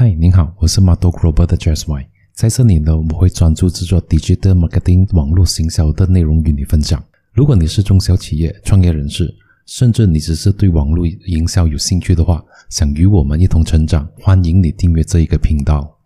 嗨，您好，我是 Mado Global 的 Jess Y，在这里呢，我们会专注制作 Digital Marketing 网络行销的内容与你分享。如果你是中小企业创业人士，甚至你只是对网络营销有兴趣的话，想与我们一同成长，欢迎你订阅这一个频道。